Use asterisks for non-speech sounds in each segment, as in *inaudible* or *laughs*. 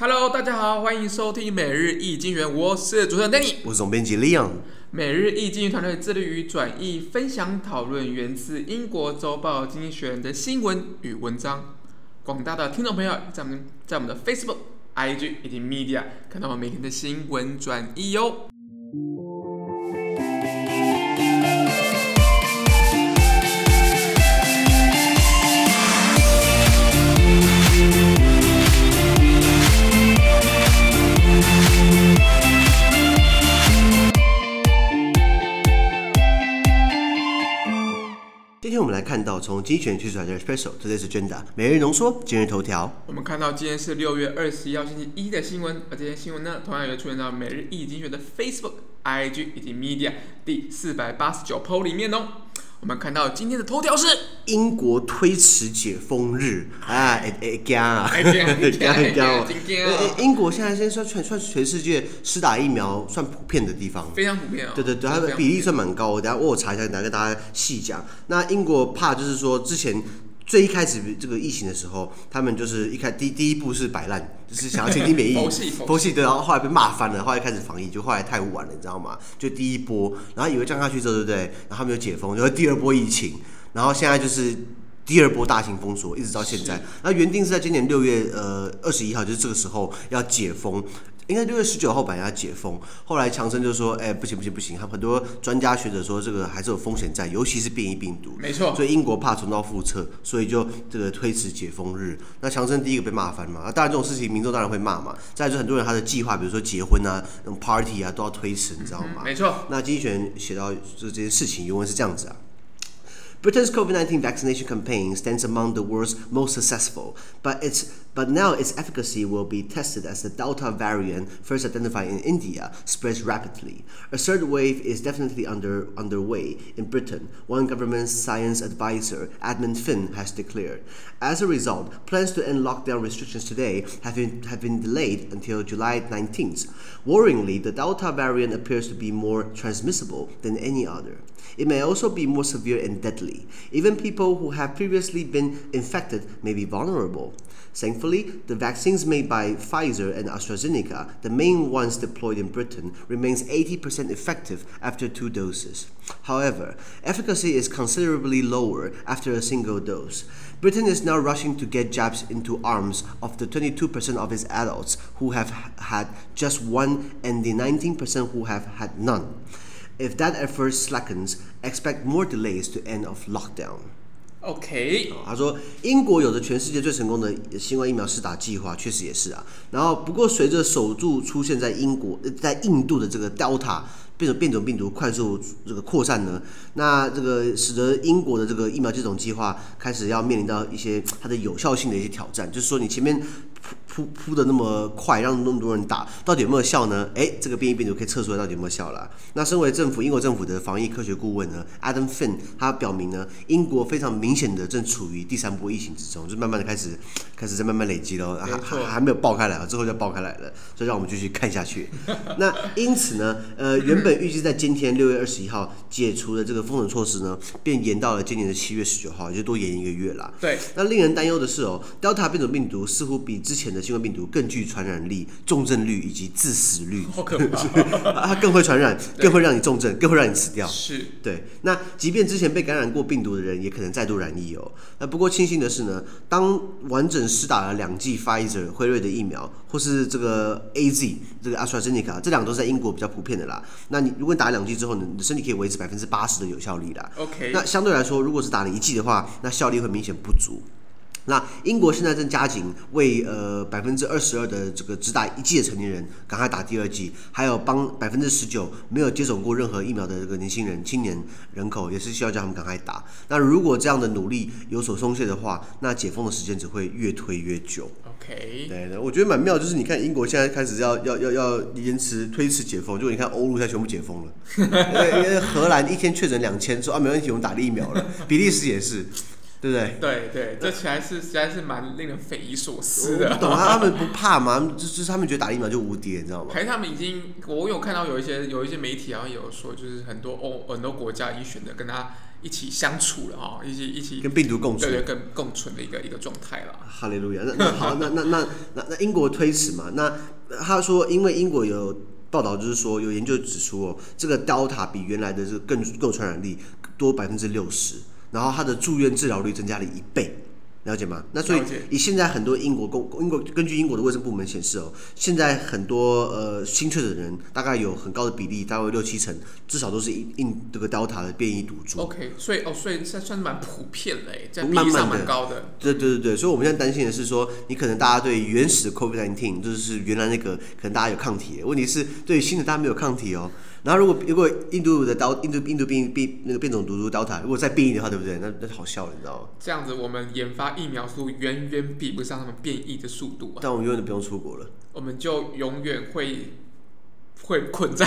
Hello，大家好，欢迎收听每日易经源，我是主持人 Danny，我是总编辑 Leon。每日易经源团队致力于转译、分享、讨论源自英国周报《经济学人》的新闻与文章。广大的听众朋友，在我们在我们的 Facebook、IG 以及 Media 看到我们每天的新闻转译哟。今看到从经济学人推出来的 special today's Agenda 每日浓缩今日头条。我们看到今天是六月二十一号星期一的新闻，而这些新闻呢，同样也出现到每日一精选的 Facebook、IG 以及 Media 第四百八十九 PO 里面哦。我们看到今天的头条是英国推迟解封日啊，哎哎干啊，哎！*laughs* 英国现在现在算算全世界施打疫苗算普遍的地方，非常普遍哦。对对对，它的比例算蛮高。我等下我查一下，来跟大家细讲。那英国怕就是说之前。最一开始这个疫情的时候，他们就是一开第第一步是摆烂，就是想要倾听免疫，*laughs* 佛系的，然后后来被骂翻了，后来开始防疫，就后来太晚了，你知道吗？就第一波，然后以为降下去之后，对不对？然后他们就解封，然后第二波疫情，然后现在就是第二波大型封锁，一直到现在。那原定是在今年六月呃二十一号，就是这个时候要解封。应该六月十九号本来要解封，后来强生就说：“哎、欸，不行不行不行！”他很多专家学者说这个还是有风险在，尤其是变异病毒。没错。所以英国怕重蹈覆辙，所以就这个推迟解封日。那强生第一个被骂翻嘛？啊，当然这种事情民众当然会骂嘛。再来就很多人他的计划，比如说结婚啊、那种 party 啊，都要推迟，你知道吗？嗯、没错。那经济学人写到这这件事情原文是这样子啊。Britain's COVID-19 vaccination campaign stands among the world's most successful, but its but now its efficacy will be tested as the Delta variant, first identified in India, spreads rapidly. A third wave is definitely under underway in Britain. One government science advisor, Edmund Finn, has declared. As a result, plans to end lockdown restrictions today have been have been delayed until July 19th. Worryingly, the Delta variant appears to be more transmissible than any other. It may also be more severe and deadly. Even people who have previously been infected may be vulnerable. Thankfully, the vaccines made by Pfizer and AstraZeneca, the main ones deployed in Britain, remains 80% effective after two doses. However, efficacy is considerably lower after a single dose. Britain is now rushing to get jabs into arms of the 22% of its adults who have had just one and the 19% who have had none. If that effort slackens, expect more delays to end of lockdown. OK，他说英国有着全世界最成功的新冠疫苗试打计划，确实也是啊。然后不过随着首度出现在英国、在印度的这个 Delta 变种变种病毒快速这个扩散呢，那这个使得英国的这个疫苗接种计划开始要面临到一些它的有效性的一些挑战，就是说你前面。铺铺的那么快，让那么多人打，到底有没有效呢？诶，这个变异病毒可以测出来到底有没有效了。那身为政府英国政府的防疫科学顾问呢，Adam Finn，他表明呢，英国非常明显的正处于第三波疫情之中，就慢慢的开始开始在慢慢累积了，还还还没有爆开来啊，之后就爆开来了，所以让我们继续看下去。那因此呢，呃，原本预计在今天六月二十一号解除的这个封锁措施呢，便延到了今年的七月十九号，也就多延一个月啦。对。那令人担忧的是哦，Delta 变种病毒似乎比之前的新冠病毒更具传染力、重症率以及致死率，好可怕！*laughs* 它更会传染，更会让你重症，更会让你死掉。是对。那即便之前被感染过病毒的人，也可能再度染疫哦。那不过庆幸的是呢，当完整施打了两剂 Pfizer 辉瑞的疫苗，或是这个 AZ 这个 AstraZeneca，这两个都是在英国比较普遍的啦。那你如果你打两剂之后呢，你的身体可以维持百分之八十的有效力啦。OK。那相对来说，如果是打了一剂的话，那效力会明显不足。那英国现在正加紧为呃百分之二十二的这个只打一剂的成年人赶快打第二剂，还有帮百分之十九没有接种过任何疫苗的这个年轻人、青年人口也是需要叫他们赶快打。那如果这样的努力有所松懈的话，那解封的时间只会越推越久。OK，对的，我觉得蛮妙，就是你看英国现在开始要要要要延迟推迟解封，就你看欧陆现在全部解封了，*laughs* 因为荷兰一天确诊两千，说啊没问题，我们打了疫苗了，比利时也是。对不对？对对，这实在是实在是蛮令人匪夷所思的。懂啊，他们不怕吗？就是他们觉得打疫苗就无敌，你知道吗？还是他们已经，我有看到有一些有一些媒体好像有说，就是很多欧很多国家已经选择跟他一起相处了哈，一起一起跟病毒共存，对对，跟共存的一个一个状态了。哈利路亚。那那好，那那那那那英国推迟嘛？那他说，因为英国有报道，就是说有研究指出哦，这个 Delta 比原来的这个更更有传染力多百分之六十。然后他的住院治疗率增加了一倍。了解吗？那所以以现在很多英国公英国根据英国的卫生部门显示哦，现在很多呃新确诊的人大概有很高的比例，大概六七成，至少都是印印这个 Delta 的变异毒株。OK，所以哦，所以算算是蛮普遍的哎，在比例上蛮高的。对对对对，所以我们现在担心的是说，你可能大家对原始的 COVID-19 就是原来那个可能大家有抗体，问题是对新的大家没有抗体哦。然后如果如果印度的 Delta 印度印度变变那个变种毒株 Delta 如果再变异的话，对不对？那那好笑了，你知道吗？这样子，我们研发疫苗速度远远比不上他们变异的速度啊！但我们永远都不用出国了，我们就永远会。会困在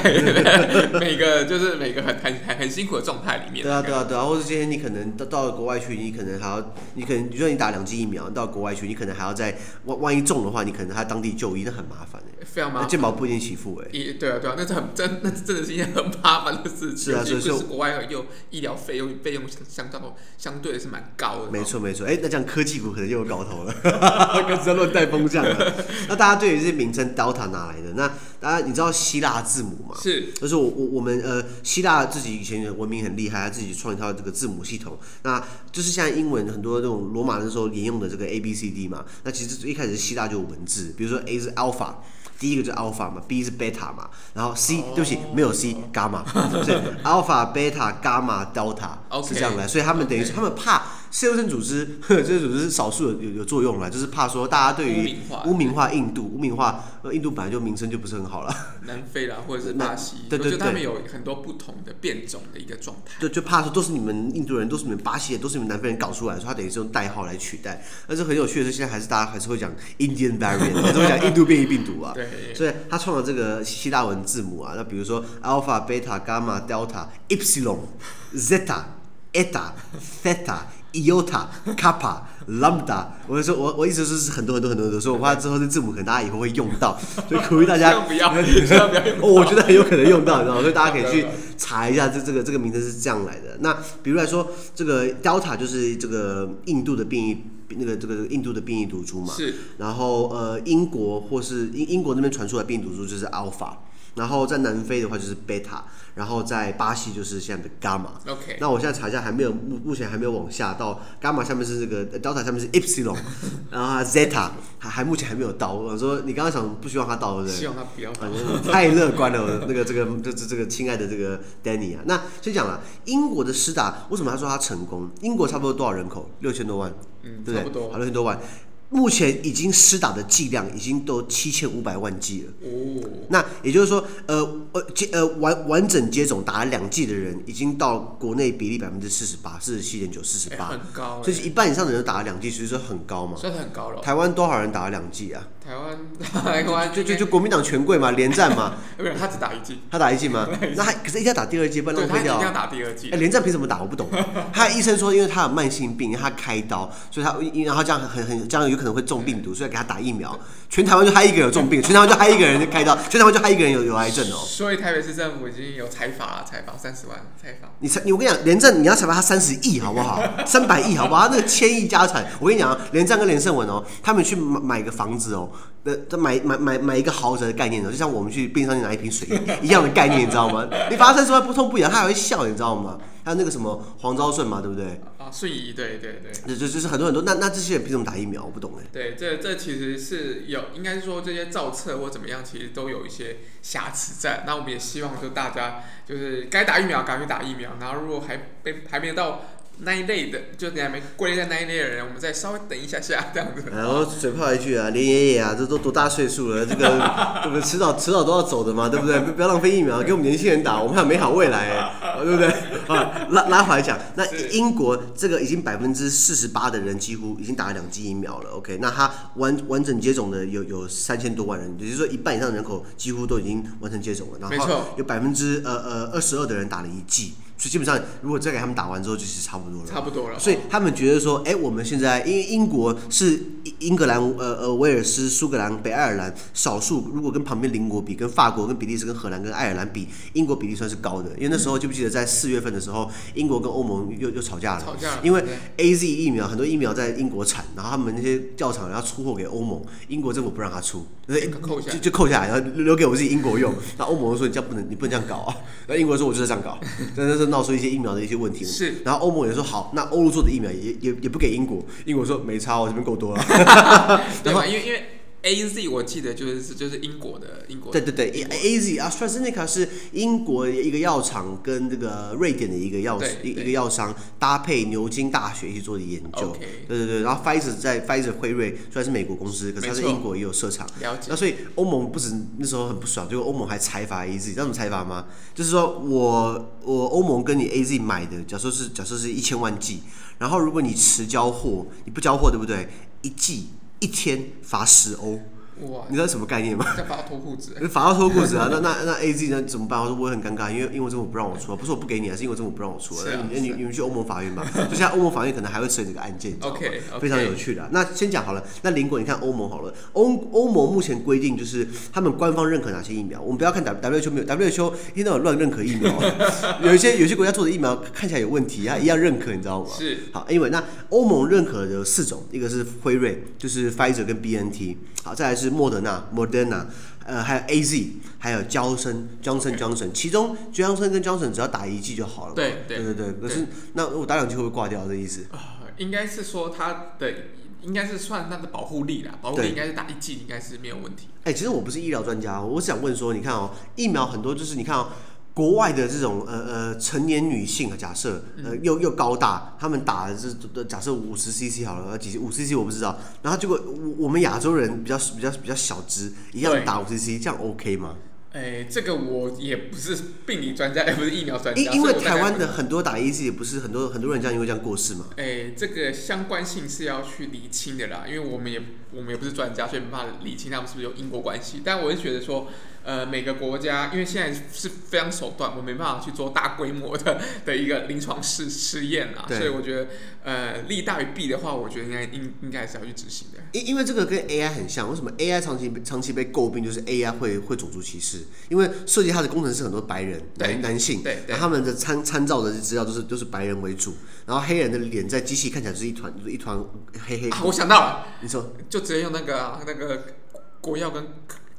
*laughs* 每个就是每个很很很很辛苦的状态里面。对啊，对啊，对啊，或者今天你可能到到了国外去，你可能还要，你可能比如说你打两剂疫苗到国外去，你可能还要在万万一中的话，你可能还要当地就医，那很麻烦的。非常麻烦。健保不一定起付哎。对啊，对啊，那是很真，那真的是一件很麻烦的事情。是啊，所以说国外又医疗费用费用相相当相对是蛮高的。没错没错，哎，那这样科技股可能又有搞头了，*laughs* 跟着乱带风向了。*laughs* 那大家对于这些名称 Delta 哪来的？那大家你知道希腊？大字母嘛，是，就是我我我们呃，希腊自己以前文明很厉害，他自己创一套这个字母系统。那就是现在英文很多这种罗马那时候沿用的这个 A B C D 嘛。那其实一开始希腊就有文字，比如说 A 是 Alpha，第一个就是 Alpha 嘛，B 是 Beta 嘛，然后 C、oh. 对不起没有 C Gamma，*laughs* 所以 Alpha Beta Gamma Delta 是这样来，所以他们等于是他们怕。世界卫生组织，*laughs* 这些组织是少数有有有作用啦，就是怕说大家对于污名化印度，污名化印度本来就名声就不是很好了。南非啦，*laughs* 或者是巴西，对对对，他们有很多不同的变种的一个状态。对，就怕说都是你们印度人，都是你们巴西人，都是你们南非人搞出来的，所以他等于是用代号来取代。但是很有趣的是，现在还是大家还是会讲 Indian variant，*laughs* 还是会讲印度变异病毒啊。对。所以他创了这个希腊文字母啊，那比如说 Alpha、Beta、Gamma、Delta、Epsilon、Zeta、Eta、Theta。Iota、Kappa、Lambda，我就说，我我意思是很多很多很多很多，所以我怕之后这字母可能大家以后会用到，*laughs* 所以鼓励大家不要，不要，不要用。我觉得很有可能用到，你知道吗？所以大家可以去查一下这这个这个名字是这样来的。那比如来说，这个 Delta 就是这个印度的变异，那个这个印度的变异毒株嘛。是。然后呃，英国或是英英国那边传出来变异毒株就是 Alpha。然后在南非的话就是 Beta，然后在巴西就是现在的 Gamma。OK，那我现在查一下，还没有目目前还没有往下到 Gamma 下面是这个 Delta 下面是 Epsilon，*laughs* 然后 Zeta 还还目前还没有到。我说你刚刚想不希望它到对不对？希望它不要到。太乐观了，我那个 *laughs* 这个这这这个亲爱的这个 Danny 啊。那先讲了英国的施打，为什么他说他成功？英国差不多多少人口？六千多万，嗯，对不对？差不多，好，六千多万。目前已经施打的剂量已经都七千五百万剂了。哦，那也就是说，呃呃接呃完完整接种打了两剂的人，已经到国内比例百分之四十八，四十七点九，四十八，很高。所以一半以上的人打了两剂，所以说很高嘛。算是很高了。台湾多少人打了两剂啊？台湾 *laughs* 台湾就就就国民党权贵嘛，连战嘛。*laughs* 不是他只打一剂。他打一剂吗？*laughs* 那还可是一定要打第二剂，不然浪费掉。一定要打第二剂。哎，连战凭什么打？我不懂。他医生说，因为他有慢性病，他开刀，所以他因然后这样很很这样有可能会中病毒，所以给他打疫苗。全台湾就他一个人有重病，全台湾就他一个人就开刀，全台湾就他一个人有有癌症哦。所以台北市政府已经有采罚了，采罚三十万，采罚。你采你我跟你讲，廉政你要采罚他三十亿好不好？三百亿好不好？他那个千亿家产，我跟你讲啊，连战跟连胜文哦，他们去买买个房子哦，那买买买买一个豪宅的概念哦，就像我们去便利商店拿一瓶水一样的概念，你知道吗？*laughs* 你罚他三十万不痛不痒，他还会笑，你知道吗？还有那个什么黄昭顺嘛，对不对？啊，顺仪，对对对，就就就是很多很多，那那这些人凭什么打疫苗？我不懂哎。对，这这其实是有，应该是说这些造册或怎么样，其实都有一些瑕疵在。那我们也希望就大家就是该打疫苗赶快去打疫苗，然后如果还被还没有到。那一类的，就你还没归类在那一类的人，我们再稍微等一下下 *laughs* 这样子。然后嘴炮一句啊，连爷爷啊，这都多大岁数了，这个对不对？迟早迟早都要走的嘛，对不对？不要浪费疫苗，给我们年轻人打，我们还有美好未来哎，*laughs* 对不对？啊，拉拉回来讲，那英国这个已经百分之四十八的人几乎已经打了两剂疫苗了，OK？那他完完整接种的有有三千多万人，也就是说一半以上的人口几乎都已经完成接种了，然后有百分之呃呃二十二的人打了一剂。所以基本上如果再给他们打完之后，就是差不多了。差不多了。所以他们觉得说，哎，我们现在因为英国是英格兰、呃呃威尔斯、苏格兰、北爱尔兰少数，如果跟旁边邻国比，跟法国、跟比利时、跟荷兰、跟爱尔兰比，英国比例算是高的。因为那时候记不记得在四月份的时候，英国跟欧盟又又吵架了。吵架。因为 A Z 疫苗很多疫苗在英国产，然后他们那些药厂要出货给欧盟，英国政府不让他出，所以就就扣下来，然后留给我自己英国用。那欧盟说你这样不能，你不能这样搞啊。那英国说我就是这样搞，*laughs* 真的是闹出一些疫苗的一些问题。是。然后欧盟也说好，那欧陆做的疫苗也也也不给英国。英国说没差，我这边够多了。*laughs* 然后？因为因为。A Z 我记得就是就是英国的英国的对对对，A Z AstraZeneca 是英国一个药厂跟这个瑞典的一个药一一个药商搭配牛津大学一起做的研究。对对对，然后 Pfizer 在 Pfizer 辉瑞虽然是美国公司，可是它在英国也有设厂。了解。那所以欧盟不止那时候很不爽，结果欧盟还裁罚 A Z，知道怎么裁罚吗？就是说我我欧盟跟你 A Z 买的，假设是假设是一千万剂，然后如果你迟交货，你不交货对不对？一剂。一天罚十欧，哇！你知道什么概念吗？罚到脱裤子，*laughs* 罚到脱裤子啊！那那那 A Z 呢？怎么办？我说我很尴尬，因为英国政府不让我出，不是我不给你啊，是因为政府不让我出。那、啊、你你你们去欧盟法院吧，*laughs* 就像欧盟法院可能还会审这个案件，OK，, okay. 非常有趣的。那先讲好了，那邻国你看欧盟好了，欧欧盟目前规定就是他们官方认可哪些疫苗，我们不要看 W W H 没有 W H O 一天到晚乱认可疫苗，*laughs* 有一些有些国家做的疫苗看起来有问题，它一样认可，你知道吗？是。好，因为那欧盟认可的有四种，一个是辉瑞，就是 Pfizer 跟 B N T，好，再来是莫德纳。Moderna，呃，还有 A Z，还有焦生，Johnson Johnson，其中 Johnson 跟 Johnson 只要打一剂就好了。对对对对，可是那我打两剂会不会挂掉？这意思？啊，应该是说它的应该是算它的保护力啦，保护力应该是打一剂应该是没有问题。哎，其实我不是医疗专家，我想问说，你看哦，疫苗很多就是你看哦。国外的这种呃呃成年女性啊，假设呃又又高大，他们打的是假设五十 CC 好了，几五 CC 我不知道，然后结果我我们亚洲人比较比较比较小只，一样打五 CC，这样 OK 吗？哎，这个我也不是病理专家，也 *laughs* 不是疫苗专家。因因为台湾的很多打 AZ 也不是很多很多人这样因为这样过世嘛。哎，这个相关性是要去厘清的啦，因为我们也我们也不是专家，所以没办法厘清他们是不是有因果关系。但我是觉得说。呃，每个国家因为现在是非常手段，我没办法去做大规模的的一个临床试试验啊，所以我觉得呃利大于弊的话，我觉得应该应应该是要去执行的。因因为这个跟 AI 很像，为什么 AI 长期长期被诟病，就是 AI 会会种族歧视，因为设计它的工程师很多白人男男性，对，对，他们的参参照的资料都是都是白人为主，然后黑人的脸在机器看起来就是一团就是一团黑黑、啊。我想到了，你说。就直接用那个、啊、那个国药跟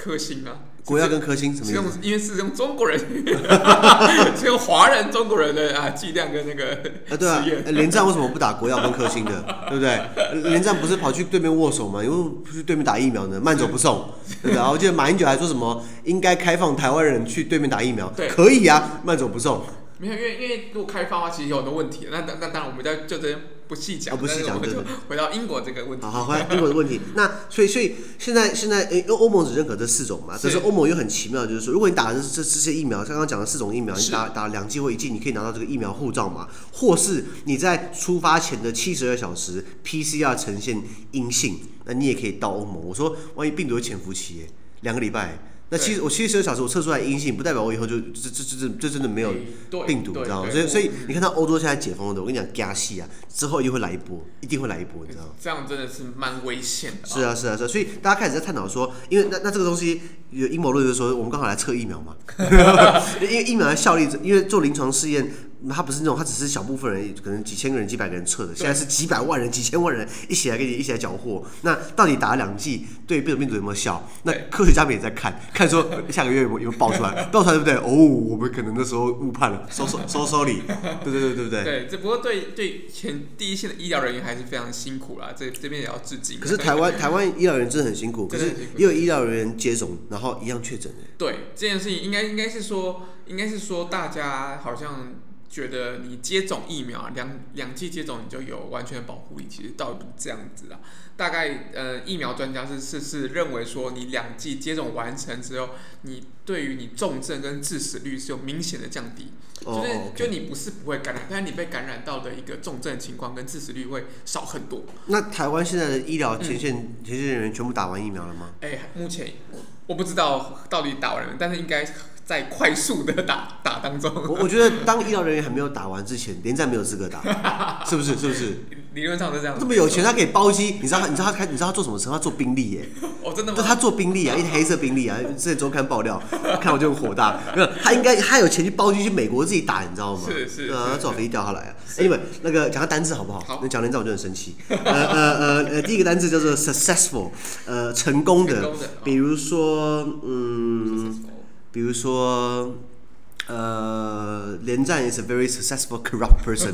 科兴啊。国药跟科兴什么？是用因为是用中国人，*laughs* 是用华人中国人的啊剂量跟那个啊对啊，连战为什么不打国药跟科兴的，*laughs* 对不对？连战不是跑去对面握手吗？因为不是对面打疫苗呢，慢走不送，对不对？然后我记得马英九还说什么应该开放台湾人去对面打疫苗，对，可以啊，慢走不送。没有，因为因为如果开放的话，其实有很多问题。那那那当然，我们在就这不细讲。不细讲，对对。回到英国这个问题。好好，回到英国的问题。那所以所以现在现在，因为欧盟只认可这四种嘛。可是欧盟又很奇妙，就是说，如果你打的是这这些疫苗，刚刚讲的四种疫苗，你打打两剂或一剂，你可以拿到这个疫苗护照嘛？或是你在出发前的七十二小时 PCR 呈现阴性，那你也可以到欧盟。我说，万一病毒有潜伏期，两个礼拜。那其实我七十二小时我测出来阴性，不代表我以后就这这这这这真的没有病毒，你知道吗？所以所以你看到欧洲现在解封的，我跟你讲加戏啊，之后又会来一波，一定会来一波，你知道吗？这样真的是蛮危险的。是啊是啊是啊，所以大家开始在探讨说，因为那那这个东西有阴谋论，就是说我们刚好来测疫苗嘛，*laughs* 因为疫苗的效力，因为做临床试验。他不是那种，他只是小部分人，可能几千个人、几百个人测的。现在是几百万人、几千万人一起来给你一起来缴获。那到底打了两剂对变种病毒有没有效？那科学家们也在看，看说下个月有没有，爆出来，*laughs* 爆出来对不对？哦，我们可能那时候误判了，收收收收礼，对对对对不对？对，只不过对对前第一线的医疗人员还是非常辛苦啦，这这边也要致敬。可是台湾台湾医疗人员真的很辛苦，可是也有医疗人员接种，然后一样确诊。对，这件事情应该应该是说，应该是说大家好像。觉得你接种疫苗两两剂接种你就有完全的保护力，其实倒不是这样子啊。大概呃，疫苗专家是是是认为说，你两剂接种完成之后，你对于你重症跟致死率是有明显的降低。就是就你不是不会感染，但是你被感染到的一个重症情况跟致死率会少很多。那台湾现在的医疗前线前线人员全部打完疫苗了吗？哎，目前我不知道到底打完了，但是应该在快速的打打当中。我我觉得当医疗人员还没有打完之前，连战没有资格打，*laughs* 是不是？是不是？理论上是这样。这么有钱，他可以包机，你知道他？你知道他开？你知道他做什么车？他做宾利耶。*laughs* 哦，真的吗？他做宾利啊，一黑色宾利啊。之前周刊爆料，看我就很火大。*laughs* 没有，他应该他有钱去包机去美国自己打，你知道吗？是是。啊，他坐飞机掉下来啊。哎，因为那个讲个单字好不好？好。你讲连战我就很生气。呃呃呃呃，第一个单字叫做 successful，呃，成功的。成功的。比如说，嗯，比如说。呃，连战 is a very successful corrupt person，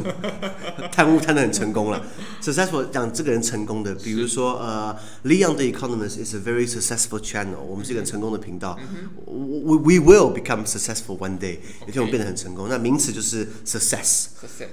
贪污贪得很成功了。successful *laughs* 讲这个人成功的，比如说呃，Leon the Economist is a very successful channel，我们是一个很成功的频道。We we will become successful one day，有一天我们变得很成功。那名词就是 success，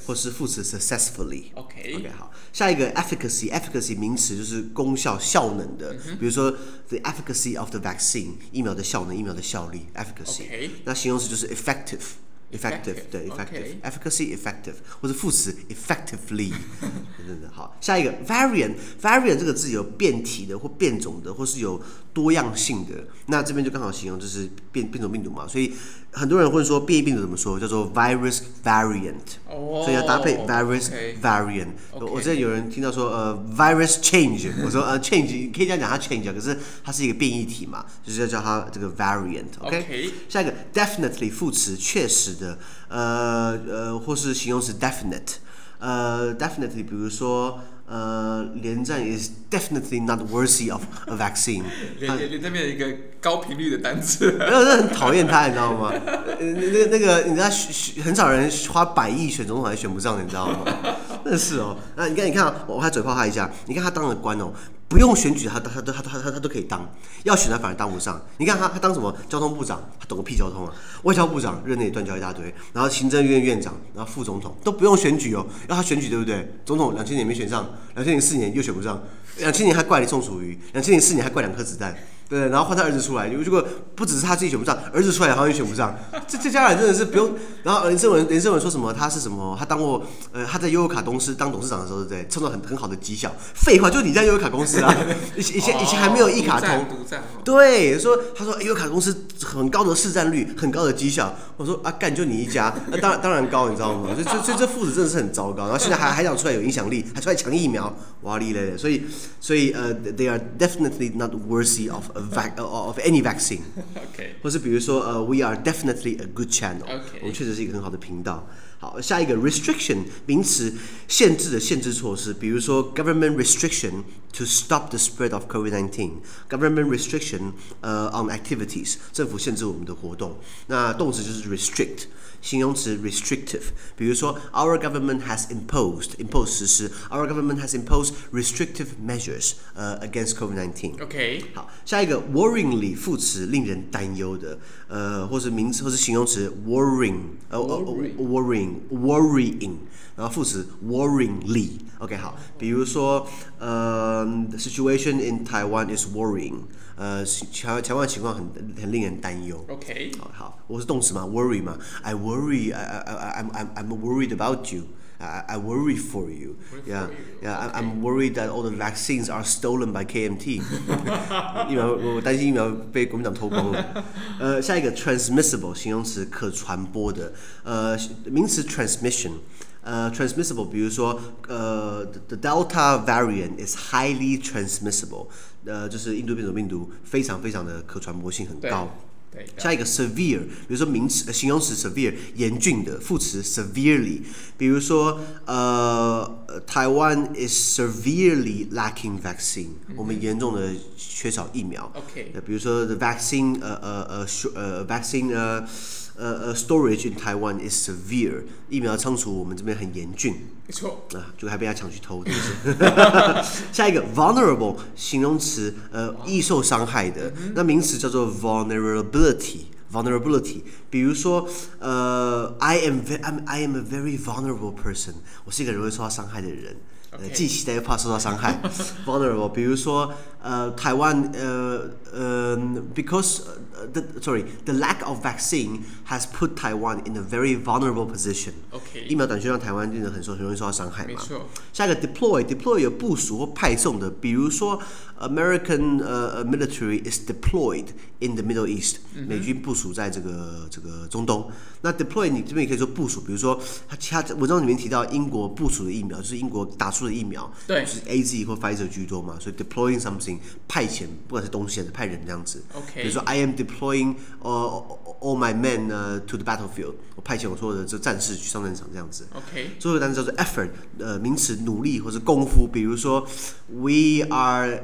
或是副词 successfully。OK OK 好，下一个 efficacy，efficacy 名词就是功效、效能的，比如说 the efficacy of the vaccine，疫苗的效能、疫苗的效力，efficacy。那形容词就是 effect。 active. effective，对，effective，efficacy，effective，或者副词 effectively，等等等，好，下一个 variant，variant 这个字有变体的或变种的，或是有多样性的，那这边就刚好形容就是变变种病毒嘛，所以很多人会说变异病毒怎么说，叫做 virus variant，所以要搭配 virus variant。我之前有人听到说呃 virus change，我说呃 change 可以这样讲它 change，可是它是一个变异体嘛，就是要叫它这个 variant，OK，下一个 definitely 副词确实的，呃呃或是形容词 definite，呃 definitely 比如说。呃，连战 is definitely not worthy of a vaccine。*laughs* 连连连这边有一个高频率的单词，没有，是很讨厌他，你知道吗？那个那个，你知道很少人花百亿选总统还选不上，你知道吗？*laughs* 真的是哦。那你看，你看，我还嘴炮他一下。你看他当了官哦。不用选举，他他他他他他他都可以当，要选他反而当不上。你看他他当什么交通部长，他懂个屁交通啊！外交部长任内断交一大堆，然后行政院院长，然后副总统都不用选举哦，要他选举对不对？总统两千年没选上，两千零四年又选不上，两千年还怪李宋楚瑜，两千零四年还怪两颗子弹。对，然后换他儿子出来，如果不只是他自己选不上，儿子出来好像也选不上。*laughs* 这这家人真的是不用。然后林胜文林胜文说什么？他是什么？他当过呃他在悠游卡公司当董事长的时候，对不对？创造很很好的绩效。废话，就是你在悠游卡公司啊。*laughs* 以前以前以前还没有一卡通。对，说他说悠游卡公司很高的市占率，很高的绩效。我说啊干就你一家，那当然当然高，你知道吗？这这这父子真的是很糟糕。然后现在还还想出来有影响力，还出来抢疫苗，哇哩嘞嘞。所以所以呃，they are definitely not worthy of。vac of any vaccine，OK，或是比如说呃，we *laughs* are definitely a good channel，OK，我们确实是一个很好的频道。好，下一个 restriction 名词，限制的限制措施，比如说 government restriction to stop the spread of COVID-19，government restriction 呃 on activities，政府限制我们的活动。那动词就是 restrict。形容词 restrictive，比如说 Our government has imposed impose 实施 Our government has imposed restrictive measures 呃、uh, against COVID-19。OK，好，下一 个 worryingly 副词令人担忧的，呃，或是名词或是形容词 worrying，呃呃 worrying worrying，然后副词 worryingly。OK，好，比如说呃、uh, the situation in Taiwan is worrying。呃，台台湾情况很很令人担忧。OK，好，好，我是动词嘛，worry 嘛，I worry, I I I I'm I'm I'm worried about you. I I worry for you. Yeah, yeah, I'm I'm worried that all the vaccines are stolen by KMT. 疫苗，我担心疫苗被国民党偷光了。呃，下一个 *laughs* transmissible *laughs* 形容词，可传播的。呃，名词 transmission。呃、uh,，transmissible，比如说，呃、uh,，the Delta variant is highly transmissible，呃，就是印度变种病毒非常非常的可传播性很高。 对。下一个 severe，比如说名词、呃、形容词 severe 严峻的，副词 severely，比如说，呃，台湾 is severely lacking vaccine，、嗯、我们严重的缺少疫苗。OK。比如说 the vaccine，呃呃呃呃 vaccine，呃。呃呃、uh,，storage in Taiwan is severe。疫苗仓储我们这边很严峻。没错。啊，就还被他抢去偷，是不是？下一个，vulnerable 形容词，呃，易受伤害的。嗯、那名词叫做 vulnerability。vulnerability，比如说，呃，I am I am I am a very vulnerable person。我是一个容易受到伤害的人。呃，既期待又怕受到伤害，vulnerable。比如说，呃，台湾，呃，呃，because *laughs* the sorry，the lack of vaccine has put Taiwan in a very vulnerable position。OK，疫苗短缺让台湾变得很受很容易受到伤害嘛。没错。下一个 deploy，deploy 有部署或派送的，比如说 American 呃、uh, military is deployed in the Middle East，、嗯、美军部署在这个这个中东。那 deploy 你这边也可以说部署，比如说他他文章里面提到英国部署的疫苗，就是英国打出 的疫苗，对，就是 A Z 或 Pfizer 居多嘛，所以 deploying something 派遣，不管是东西还是派人这样子。OK，比如说 I am deploying all all my men、uh, to the battlefield，我派遣我所有的这战士去上战场这样子。OK，最后一个单词叫做 effort，呃，名词努力或者功夫，比如说 We are，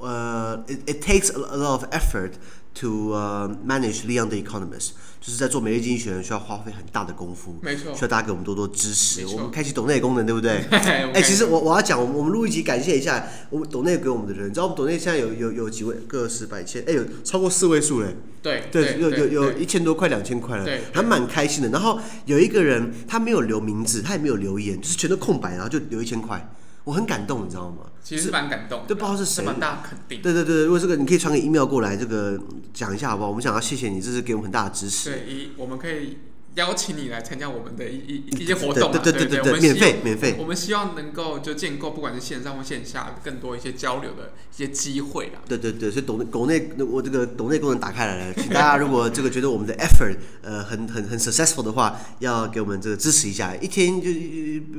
呃、uh, it, it takes a lot of effort to、uh, manage Leon the Economist。就是在做每日经济学人需要花费很大的功夫，没错，需要大家给我们多多支持。我们开启抖内功能，对不对？*laughs* 哎、欸，其实我我要讲，我们我们录一集，感谢一下我们抖内给我们的人。你知道我们抖内现在有有有几位，个十百千，哎、欸，有超过四位数嘞。对对，有有有一千多块，两千块了，对，还蛮开心的。然后有一个人，他没有留名字，他也没有留言，就是全都空白，然后就留一千块。我很感动，你知道吗？其实是蛮感动的，都不知道是谁。蛮大肯定。对对对，如果这个你可以传个 email 过来，这个讲一下好不好？我们想要谢谢你，这是给我们很大的支持。对，一我们可以。邀请你来参加我们的一一一些活动，对对对对，免费免费。我们希望能够就建构不管是线上或线下更多一些交流的一些机会啦。对对对，所以抖内抖内我这个抖内功能打开来了，请大家如果这个觉得我们的 effort 呃很很很 successful 的话，要给我们这个支持一下，一天就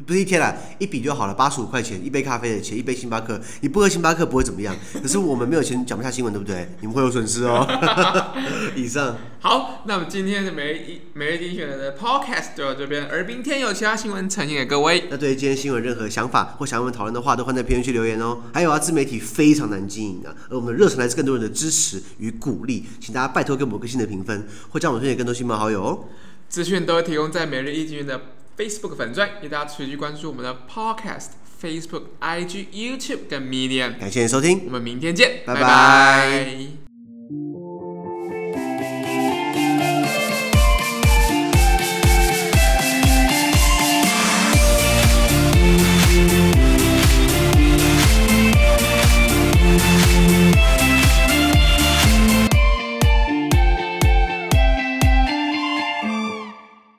不是一天啦，一笔就好了，八十五块钱一杯咖啡的钱，一杯星巴克，你不喝星巴克不会怎么样，可是我们没有钱讲不下新闻，对不对？你们会有损失哦。*laughs* 以上。好，那么今天的每一每日精选的 podcast 就到这边，而明天有其他新闻呈现给各位。那对于今天新闻任何想法或想要我们讨论的话，都欢迎在评论区留言哦。还有啊，自媒体非常难经营啊，而我们的热忱来自更多人的支持与鼓励，请大家拜托给我们个新的评分，或将我们推荐更多亲朋好友哦。资讯都会提供在每日一精选的 Facebook 粉专，也大家持续关注我们的 podcast、Facebook、IG、YouTube 跟 Medium。感谢收听，我们明天见，拜拜。拜拜。